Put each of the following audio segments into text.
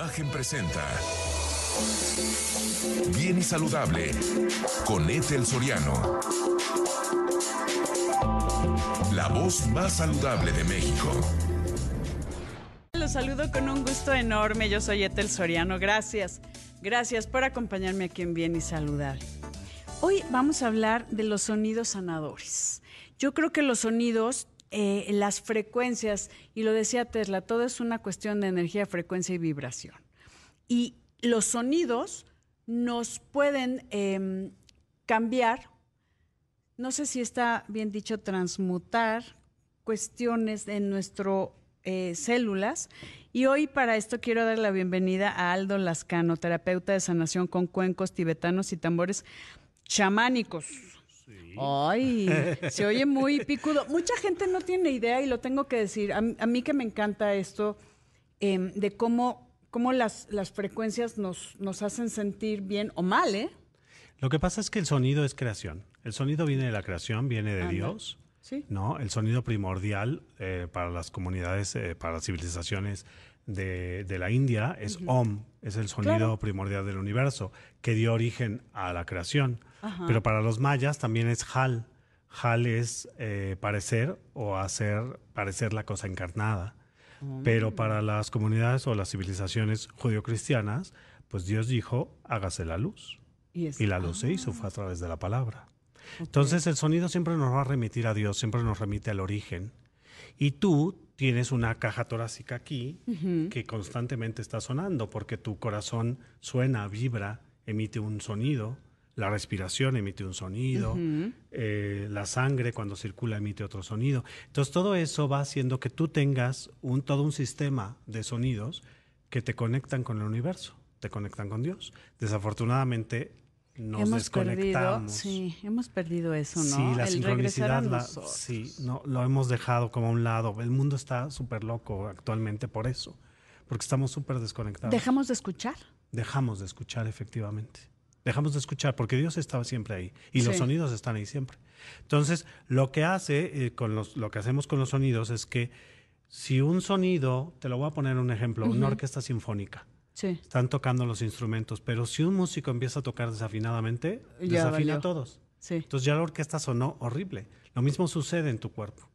Imagen presenta Bien y Saludable con Ethel Soriano. La voz más saludable de México. Los saludo con un gusto enorme. Yo soy Ethel Soriano. Gracias. Gracias por acompañarme aquí en Bien y Saludable. Hoy vamos a hablar de los sonidos sanadores. Yo creo que los sonidos eh, las frecuencias, y lo decía Tesla, todo es una cuestión de energía, frecuencia y vibración. Y los sonidos nos pueden em, cambiar, no sé si está bien dicho, transmutar cuestiones en nuestras eh, células. Y hoy para esto quiero dar la bienvenida a Aldo Lascano, terapeuta de sanación con cuencos tibetanos y tambores chamánicos. Ay, se oye muy picudo. Mucha gente no tiene idea y lo tengo que decir. A, mí que me encanta esto em, de cómo, cómo las, las frecuencias nos, nos hacen sentir bien o mal, ¿eh? Lo que pasa es que el sonido es creación. El sonido viene de la creación, viene de Dios. Sí. ¿no? El sonido primordial eh, para las comunidades, eh, para las civilizaciones de, de la India es Om, es el sonido primordial del universo, que dio origen a la creación. Pero para los mayas también es Hal. Hal es eh, parecer o hacer parecer la cosa encarnada. Pero mm. para las comunidades o las civilizaciones judio-cristianas, pues Dios dijo, hágase la luz. Y, la luz se hizo, fue a través de la palabra. Entonces el sonido siempre nos va a remitir a Dios, siempre nos remite al origen. Y tú tienes una caja torácica aquí que constantemente está sonando porque tu corazón suena, vibra, emite un sonido la respiración emite un sonido, eh, la sangre cuando circula emite otro sonido. Entonces todo eso va haciendo que tú tengas un, todo un sistema de sonidos que te conectan con el universo, te conectan con Dios. Desafortunadamente nos hemos desconectamos. sí, hemos perdido eso, ¿no? Sí, la sincronicidad, sí, no, lo hemos dejado como a un lado. El mundo está súper loco actualmente por eso, porque estamos súper desconectados. ¿Dejamos de escuchar? Dejamos de escuchar, efectivamente. Dejamos de escuchar porque Dios estaba siempre ahí y los sonidos están ahí siempre. Entonces, lo que hace eh, con los, lo que hacemos con los sonidos es que si un sonido, te lo voy a poner un ejemplo, una orquesta sinfónica. Están tocando los instrumentos, pero si un músico empieza a tocar desafinadamente, desafina a todos. Entonces ya la orquesta sonó horrible. Lo mismo sucede en tu cuerpo.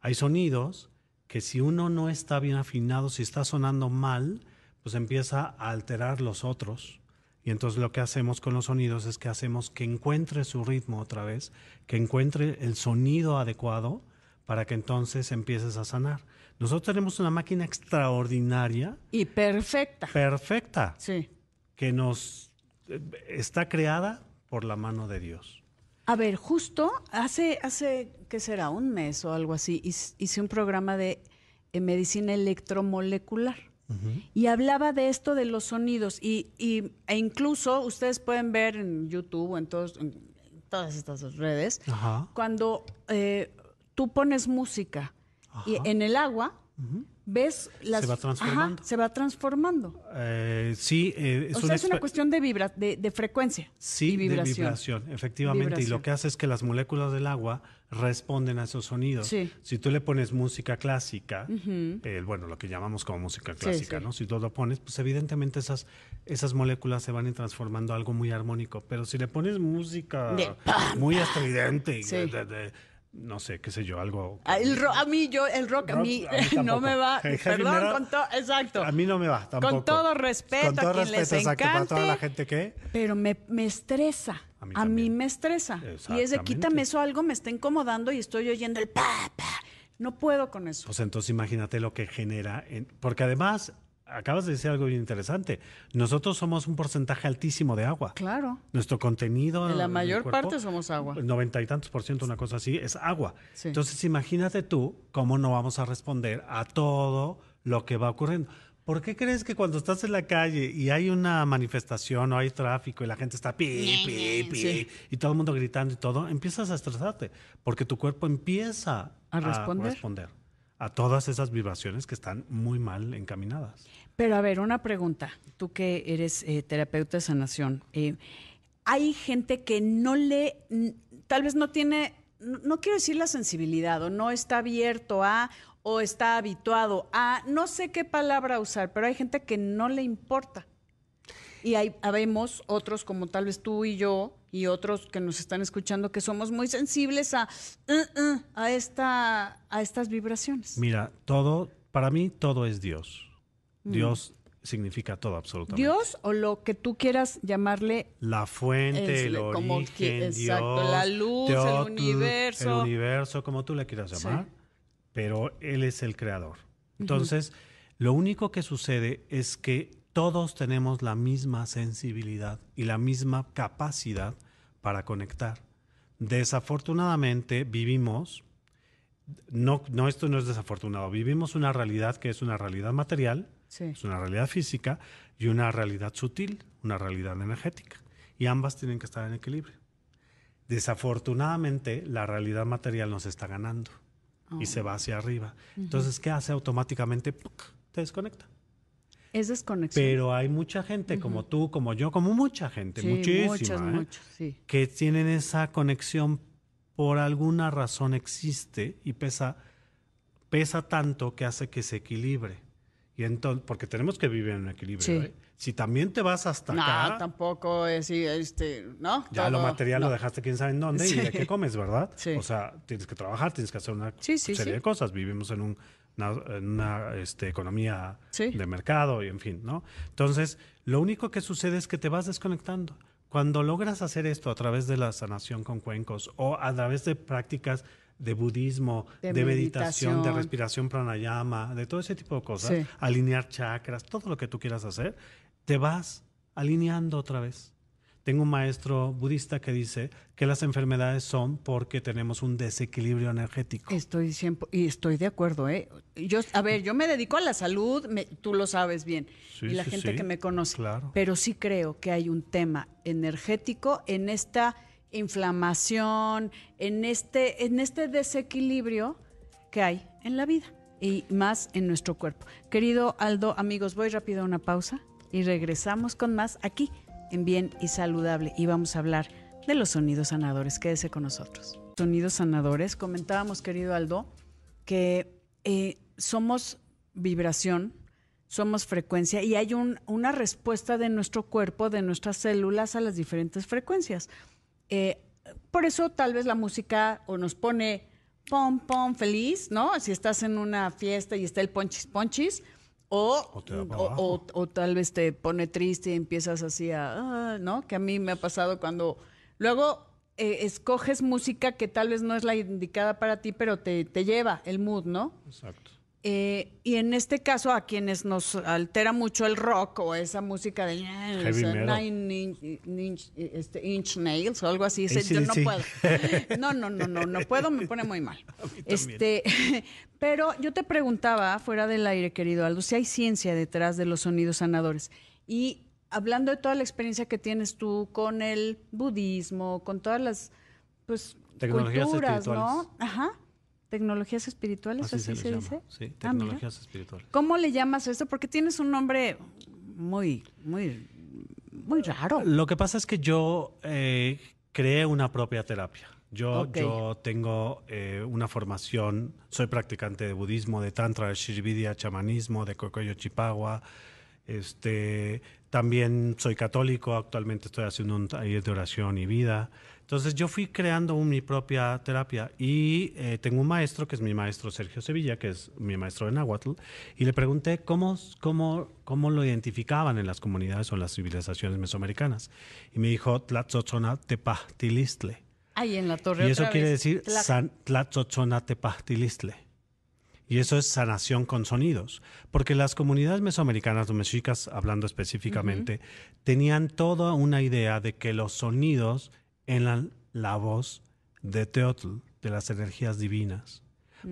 Hay sonidos que si uno no está bien afinado, si está sonando mal, pues empieza a alterar los otros y entonces lo que hacemos con los sonidos es que hacemos que encuentre su ritmo otra vez, que encuentre el sonido adecuado para que entonces empieces a sanar. Nosotros tenemos una máquina extraordinaria. Y perfecta. Perfecta. Sí. Que nos eh, está creada por la mano de Dios. A ver, justo hace, hace ¿qué será? Un mes o algo así, hice un programa de eh, medicina electromolecular. Y hablaba de esto de los sonidos y, e incluso ustedes pueden ver en YouTube o en, todos, todas estas redes, cuando eh, tú pones música y en el agua, ves las... Se va transformando. se va transformando. Eh, sí, eh, es, una es una cuestión de, vibra, de, frecuencia. Sí, vibración. de vibración, efectivamente. Y lo que hace es que las moléculas del agua responden a esos sonidos. Si tú le pones música clásica, eh, bueno, lo que llamamos como música clásica, ¿no? Si tú lo pones, pues evidentemente esas, esas moléculas se van a ir transformando a algo muy armónico. Pero si le pones música muy estridente y de, no sé, qué sé yo, algo. Ah, a mí, yo, el rock, a mí, no me va. Perdón, con todo, exacto. A mí no me va, tampoco. Con todo respeto, con todo a quien respeto, les exacto, para toda la gente que. Pero me, me estresa. A mí, me estresa. Y es de quítame eso algo, me está incomodando y estoy oyendo el pa, pa. No puedo con eso. Pues entonces imagínate lo que genera. porque además acabas de decir algo bien interesante. Nosotros somos un porcentaje altísimo de agua. Claro. Nuestro contenido. En la mayor parte somos agua. Noventa y tantos por ciento, una cosa así, es agua. Entonces, imagínate tú cómo no vamos a responder a todo lo que va ocurriendo. ¿Por qué crees que cuando estás en la calle y hay una manifestación o hay tráfico y la gente está pi, pi, pi, y todo el mundo gritando y todo, empiezas a estresarte? Porque tu cuerpo empieza a responder. A responder a todas esas vibraciones que están muy mal encaminadas. Pero a ver, una pregunta, tú que eres eh, terapeuta de sanación, eh, hay gente que no le, tal vez no tiene, no, quiero decir la sensibilidad o no está abierto a, o está habituado a no sé qué palabra usar, pero hay gente que no le importa. Y hay, habemos otros como tal vez tú y yo y otros que nos están escuchando que somos muy sensibles a, uh, uh, a, esta, a estas vibraciones. Mira, todo, para mí todo es Dios. Mm. Dios significa todo absolutamente. Dios o lo que tú quieras llamarle. La fuente, el, origen, Dios, la luz, el universo. El universo, como tú le quieras llamar, pero Él es el creador. Entonces, lo único que sucede es que todos tenemos la misma sensibilidad y la misma capacidad para conectar. Desafortunadamente vivimos, no, no esto no es desafortunado, vivimos una realidad que es una realidad material, es una realidad física y una realidad sutil, una realidad energética. Y ambas tienen que estar en equilibrio. Desafortunadamente la realidad material nos está ganando y se va hacia arriba. Entonces, ¿qué hace automáticamente? Te desconecta. Es desconexión. Pero hay mucha gente como tú, como yo, como mucha gente, muchísima, ¿eh? que tienen esa conexión por alguna razón existe y pesa, pesa tanto que hace que se equilibre. Y entonces, porque tenemos que vivir en un equilibrio. ¿eh? Si también te vas hasta no, acá. tampoco es, este, ¿no? Ya lo material lo dejaste quién sabe en dónde y de qué comes, ¿verdad? O sea, tienes que trabajar, tienes que hacer una serie de cosas. Vivimos en un en una este, economía de mercado y en fin, ¿no? Entonces, lo único que sucede es que te vas desconectando. Cuando logras hacer esto a través de la sanación con cuencos o a través de prácticas de budismo, de, meditación, de respiración pranayama, de todo ese tipo de cosas, alinear chakras, todo lo que tú quieras hacer, te vas alineando otra vez. Tengo un maestro budista que dice que las enfermedades son porque tenemos un desequilibrio energético. Estoy siempre, y estoy de acuerdo, ¿eh? Yo, a ver, yo me dedico a la salud, tú lo sabes bien, y la gente que me conoce. Pero sí creo que hay un tema energético en esta inflamación, en este, en este desequilibrio que hay en la vida y más en nuestro cuerpo. Querido Aldo, amigos, voy rápido a una pausa y regresamos con más aquí en Bien y Saludable y vamos a hablar de los sonidos sanadores. Quédese con nosotros. Sonidos sanadores, comentábamos, querido Aldo, que eh, somos vibración, somos frecuencia y hay una respuesta de nuestro cuerpo, de nuestras células a las diferentes frecuencias. Eh, por eso tal vez la música o nos pone pom, pom, feliz, ¿no? Si estás en una fiesta y está el ponchis, ponchis, o, o, tal vez te pone triste y empiezas así a, ah, ¿no? Que a mí me ha pasado cuando luego eh, escoges música que tal vez no es la indicada para ti, pero te, te lleva el mood, ¿no? Exacto. Eh, y en este caso, a quienes nos altera mucho el rock o esa música de Nine este, inch, Nails o algo así, yo no puedo. No, no, no, no, no puedo, me pone muy mal. Este, pero yo te preguntaba, fuera del aire, querido Aldo, si hay ciencia detrás de los sonidos sanadores. Y hablando de toda la experiencia que tienes tú con el budismo, con todas las pues, culturas, ¿no? Ajá tecnologías espirituales, así, se, dice. Sí, ah, tecnologías espirituales. ¿Cómo le llamas a esto? Porque tienes un nombre muy, muy, muy raro. Lo que pasa es que yo eh, creé una propia terapia. Yo, yo tengo eh, una formación, soy practicante de budismo, de tantra, de shirividya, chamanismo, de kokoyo chipagua. Este, también soy católico, actualmente estoy haciendo un taller de oración y vida. Entonces yo fui creando mi propia terapia y eh, tengo un maestro, que es mi maestro Sergio Sevilla, que es mi maestro de Nahuatl, y le pregunté cómo, cómo, cómo lo identificaban en las comunidades o en las civilizaciones mesoamericanas. Y me dijo Tlatzotzona Tepahtilistle. Ahí en la torre. Y eso quiere decir Tlatzotzona Tepahtilistle. Y eso es sanación con sonidos. Porque las comunidades mesoamericanas, o mexicas hablando específicamente, tenían toda una idea de que los sonidos en la, voz de Teotl, de las energías divinas.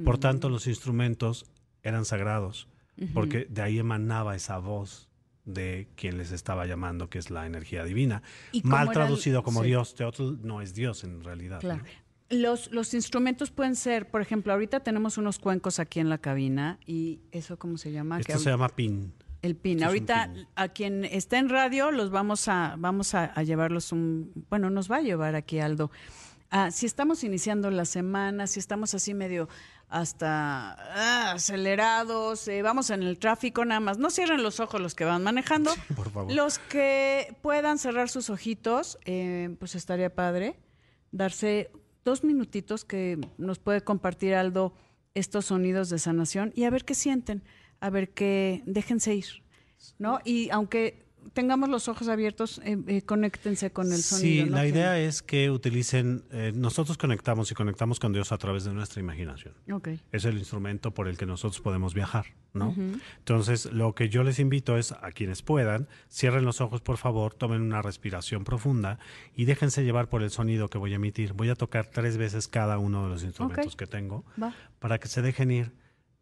Por mm. tanto, los instrumentos eran sagrados, porque de ahí emanaba esa voz de quien les estaba llamando, que es la energía divina. Mal traducido como Dios, Teotl no es Dios en realidad. Los, los instrumentos pueden ser, por ejemplo, ahorita tenemos unos cuencos aquí en la cabina y eso, ¿cómo se llama? Esto se llama pin. El pin. Ahorita a quien está en radio los vamos a vamos a, llevarlos un bueno nos va a llevar aquí Aldo ah, si estamos iniciando la semana, si estamos así medio hasta ah, acelerados, eh, vamos en el tráfico nada más. No cierren los ojos los que van manejando. por favor. Los que puedan cerrar sus ojitos, eh, pues estaría padre darse dos minutitos que nos puede compartir Aldo estos sonidos de sanación y a ver qué sienten, a ver qué, déjense ir, ¿no? Y aunque tengamos los ojos abiertos, eh, eh, conéctense con el sonido. Sí, la idea es que utilicen, eh, nosotros conectamos y conectamos con Dios a través de nuestra imaginación. Okay. Es el instrumento por el que nosotros podemos viajar, ¿no? Entonces, lo que yo les invito es a quienes puedan, cierren los ojos, por favor, tomen una respiración profunda y déjense llevar por el sonido que voy a emitir. Voy a tocar tres veces cada uno de los instrumentos Okay. que tengo Va. para que se dejen ir,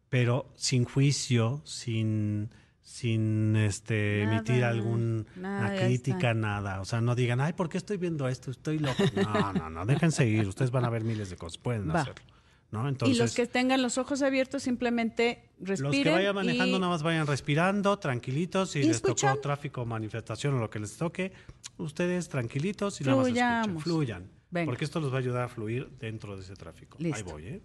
pero sin juicio, sin sin este Nada, emitir alguna crítica, nada. O sea, no digan, ay, ¿por qué estoy viendo esto? Estoy loco. No, no, no, déjense ir. Ustedes van a ver miles de cosas, pueden Va. hacerlo. ¿no? Entonces, y los que tengan los ojos abiertos simplemente respiren. los que vayan manejando y- nada más vayan respirando, tranquilitos. Si Y les escuchan. tocó tráfico, manifestación o lo que les toque, ustedes tranquilitos y nada más escuchen. Fluyamos. Fluyan. Venga. Porque esto los va a ayudar a fluir dentro de ese tráfico. Ahí Listo. voy, ¿eh?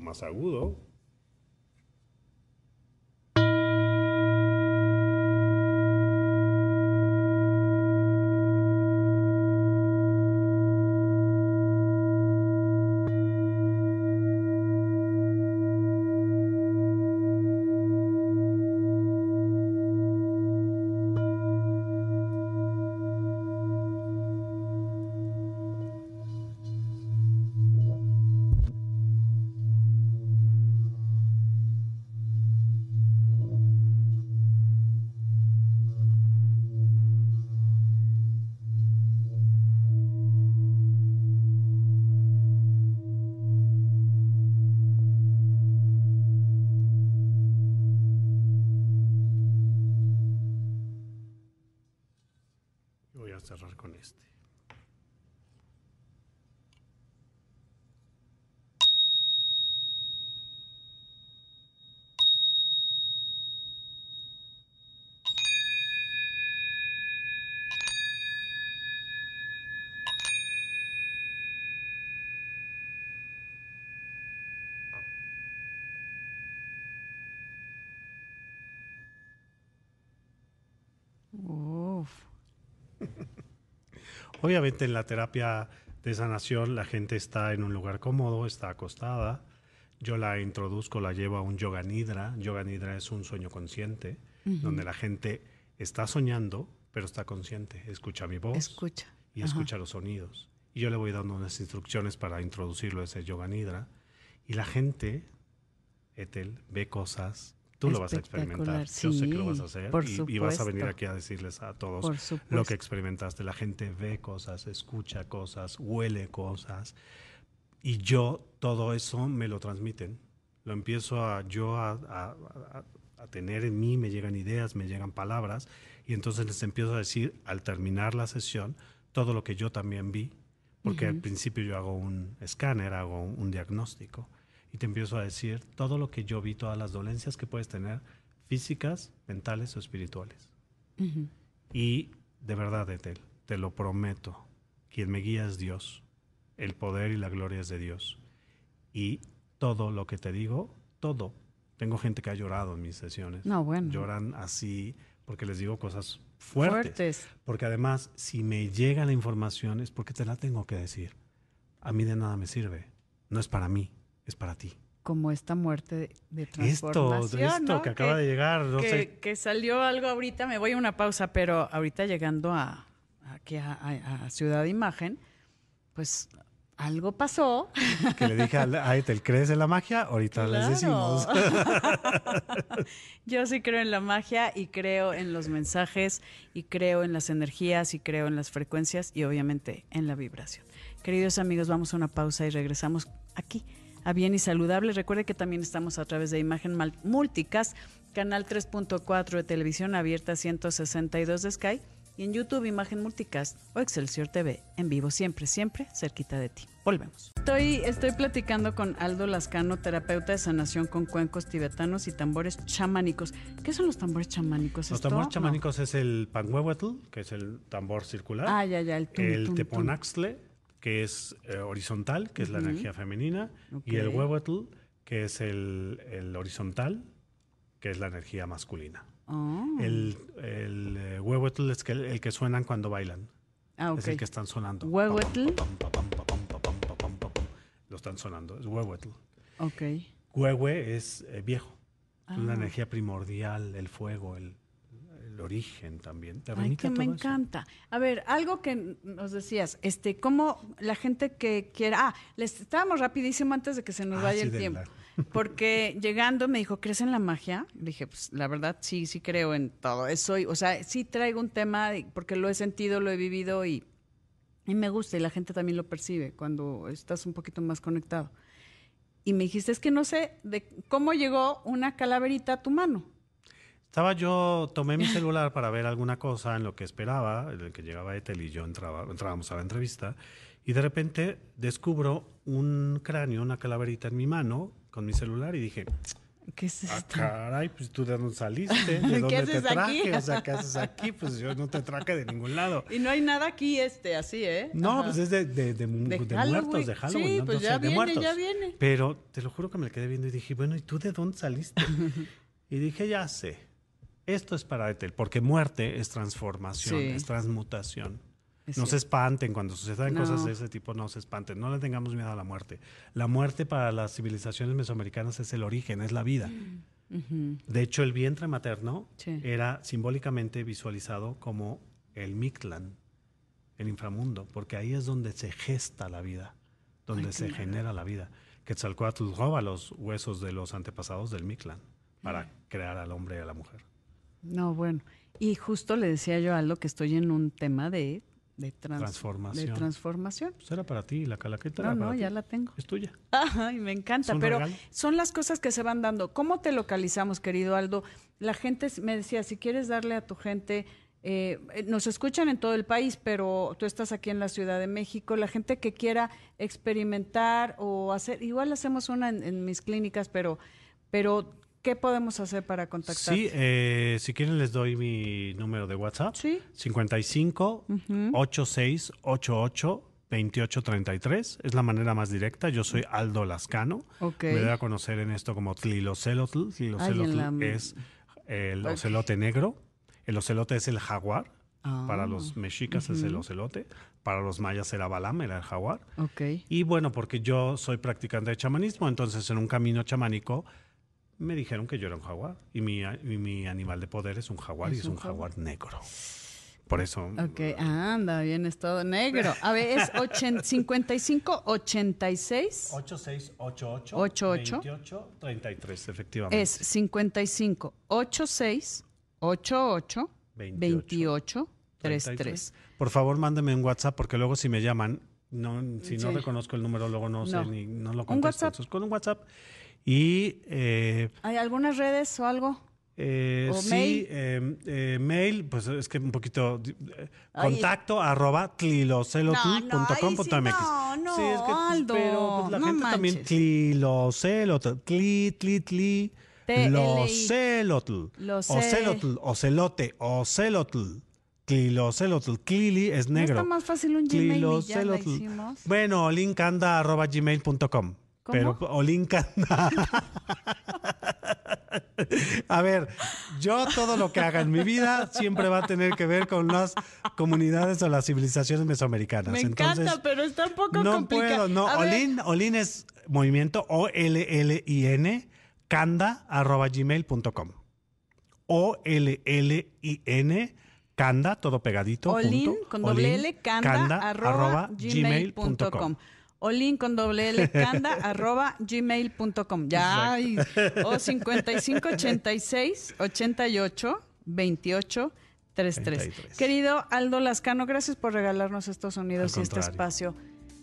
Más agudo. Obviamente en la terapia de sanación la gente está en un lugar cómodo, está acostada. Yo la introduzco, la llevo a un yoga nidra. Yoga nidra es un sueño consciente, donde la gente está soñando, pero está consciente. Escucha mi voz Escucha. y Ajá. escucha los sonidos. Y yo le voy dando unas instrucciones para introducirlo a ese yoga nidra. Y la gente, Ethel, ve cosas. Tú lo vas a experimentar. Espectacular, Yo sé que lo sí, vas a hacer. por y, y vas a venir aquí a decirles a todos lo que experimentaste. La gente ve cosas, escucha cosas, huele cosas. Y yo todo eso me lo transmiten. Lo empiezo a yo a, a- a- a tener en mí, me llegan ideas, me llegan palabras. Y entonces les empiezo a decir al terminar la sesión todo lo que yo también vi. Porque al principio yo hago un escáner, hago un, un diagnóstico. Y te empiezo a decir todo lo que yo vi, todas las dolencias que puedes tener, físicas, mentales o espirituales. Y de verdad, Etel, te lo prometo, quien me guía es Dios. El poder y la gloria es de Dios. Y todo lo que te digo, todo. Tengo gente que ha llorado en mis sesiones. No, bueno. Lloran así porque les digo cosas fuertes. Fuertes. Porque además, si me llega la información es porque te la tengo que decir. A mí de nada me sirve. No es para mí, es para ti. Como esta muerte de, de Esto, transformación, esto ¿no? que acaba de llegar, no que, sé. que salió algo ahorita, me voy a una pausa, pero ahorita llegando a aquí a, a- a Ciudad Imagen, pues algo pasó. Que le dije a, a Ethel, ¿crees en la magia? Ahorita les decimos. Yo sí creo en la magia y creo en los mensajes y creo en las energías y creo en las frecuencias y obviamente en la vibración. Queridos amigos, vamos a una pausa y regresamos aquí a Bien y Saludable. Recuerde que también estamos a través de Imagen Multicast, canal 3.4 de televisión abierta 162 de Sky y en YouTube Imagen Multicast o Excelsior TV en vivo siempre, siempre cerquita de ti. Volvemos. Estoy, estoy platicando con Aldo Lascano, terapeuta de sanación con cuencos tibetanos y tambores chamánicos. ¿Qué son los tambores chamánicos? Los tambores chamánicos es el panhuehuetl, que es el tambor circular. Ah, ya, ya, el tum, El tum, tum que es horizontal, que es la energía femenina, y el huehuetl, que es el, horizontal, que es la energía masculina. El, el huehuetl es el que suenan cuando bailan. Es el que están sonando. Huehuetl. Lo están sonando, es huehuetl. Ok. Huehue es viejo, es la energía primordial, el fuego, el, el origen también. Te Ay, que me eso. encanta. A ver, algo que nos decías, este, cómo la gente que quiera, ah, les estábamos rapidísimo antes de que se nos Ah, vaya sí, el tiempo. la- Porque llegando me dijo, ¿crees en la magia? Le dije, pues la verdad sí, sí creo en todo eso. y, o sea, sí traigo un tema porque lo he sentido, lo he vivido y, y me gusta y la gente también lo percibe cuando estás un poquito más conectado. Y me dijiste, es que no sé de cómo llegó una calaverita a tu mano. Estaba yo, tomé mi celular para ver alguna cosa en lo que esperaba, en el que llegaba Ethel y yo entraba, entrábamos a la entrevista, y de repente descubro un cráneo, una calaverita en mi mano con mi celular y dije, ¿Qué es ah, esto? caray, pues tú de dónde saliste, de ¿Qué dónde te haces aquí? traje, o sea, ¿qué haces aquí? Pues yo no te traje de ningún lado. Y no hay nada aquí, este, así, ¿eh? No, Ajá. pues es de, de, de, De muertos, de Halloween. Sí, ¿no? pues sé, ya de viene, muertos. ya viene. Pero te lo juro que me quedé viendo y dije, bueno, ¿y tú de dónde saliste? y dije, ya sé, esto es para Ethel, porque muerte es transformación, Sí. es transmutación. Es no se espanten cuando sucedan No. cosas de ese tipo, no se espanten, no le tengamos miedo a la muerte. La muerte para las civilizaciones mesoamericanas es el origen, es la vida. De hecho, el vientre materno Sí. era simbólicamente visualizado como el Mictlán, el inframundo, porque ahí es donde se gesta la vida, donde Ay, se genera la vida. Quetzalcoatl roba los huesos de los antepasados del Mictlán para crear al hombre y a la mujer. No, bueno. Y justo le decía yo a Aldo que estoy en un tema de, de, trans- Transformación. de transformación. Pues era para ti, la calaqueta No, era no, ya la tengo. Es tuya. Ay, me encanta, pero regalo. son las cosas que se van dando. ¿Cómo te localizamos, querido Aldo? La gente me decía, si quieres darle a tu gente, eh, eh, nos escuchan en todo el país, pero tú estás aquí en la Ciudad de México, la gente que quiera experimentar o hacer, igual hacemos una en, en mis clínicas, pero, pero ¿qué podemos hacer para contactar? Sí, eh, si quieren les doy mi número de WhatsApp. Sí. 55 8688 2833 es la manera más directa. Yo soy Aldo Lascano. Ok. Me doy a conocer en esto como Tlilocelotl. Tlilocelotl Ay, en la- es el ocelote negro. El ocelote es el jaguar. Ah. Para los mexicas es el ocelote. Para los mayas era Balam, era el jaguar. Ok. Y bueno, porque yo soy practicante de chamanismo, entonces en un camino chamánico me dijeron que yo era un jaguar. Y mi, a- y mi animal de poder es un jaguar y Es es un un jaguar negro. Por eso. Ok, anda, bien, es todo negro. A ver, es ochen- 55, 86, 8688 88. 28 33, efectivamente. es 55, 86, 88, 28, 33. Por favor, mándeme un WhatsApp porque luego si me llaman, no, si no Sí. reconozco el número, luego no, No. sé ni no lo ¿Un contesto. WhatsApp? Entonces, con un WhatsApp. Y eh, ¿Hay algunas redes o algo? Eh, ¿O sí, mail? eh, mail, pues es que un poquito. eh, Ay. contacto arroba tlilocelotl.com.mx. No, no, sí, no, no, sí, es que, pues, Aldo, pero pues, la no gente también. manches. Tlilocelotl, tli, tli, tli. Locelotl. Ocelotl, ocelote, ocelotl. Tlilocelotl. Clili es ¿No negro. está más fácil un Gmail y ya la hicimos? Bueno, olincanda arroba gmail.com. Pero olincanda. A ver, yo todo lo que haga en mi vida siempre va a tener que ver con las comunidades o las civilizaciones mesoamericanas. Me Entonces, encanta, pero está un poco no complicado. puedo, no. Olin, Olin es movimiento O-L-L-I-N, canda arroba gmail.com. O-L-L-I-N, canda, todo pegadito. Olin con doble Olin, L, canda, arroba, gmail.com. Olin con doble L canda arroba gmail.com. Ya, hay. o 55 86 88 28 33. Querido Aldo Lascano, gracias por regalarnos estos sonidos y este espacio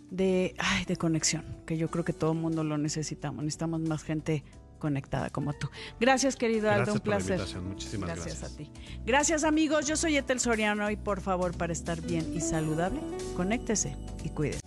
de, ay, de conexión, que yo creo que todo el mundo lo necesitamos. Necesitamos más gente conectada como tú. Gracias, querido Aldo, un placer. Muchísimas gracias. Gracias a ti. Gracias, amigos. Yo soy Etel Soriano y por favor, para estar bien y saludable, conéctese y cuídese.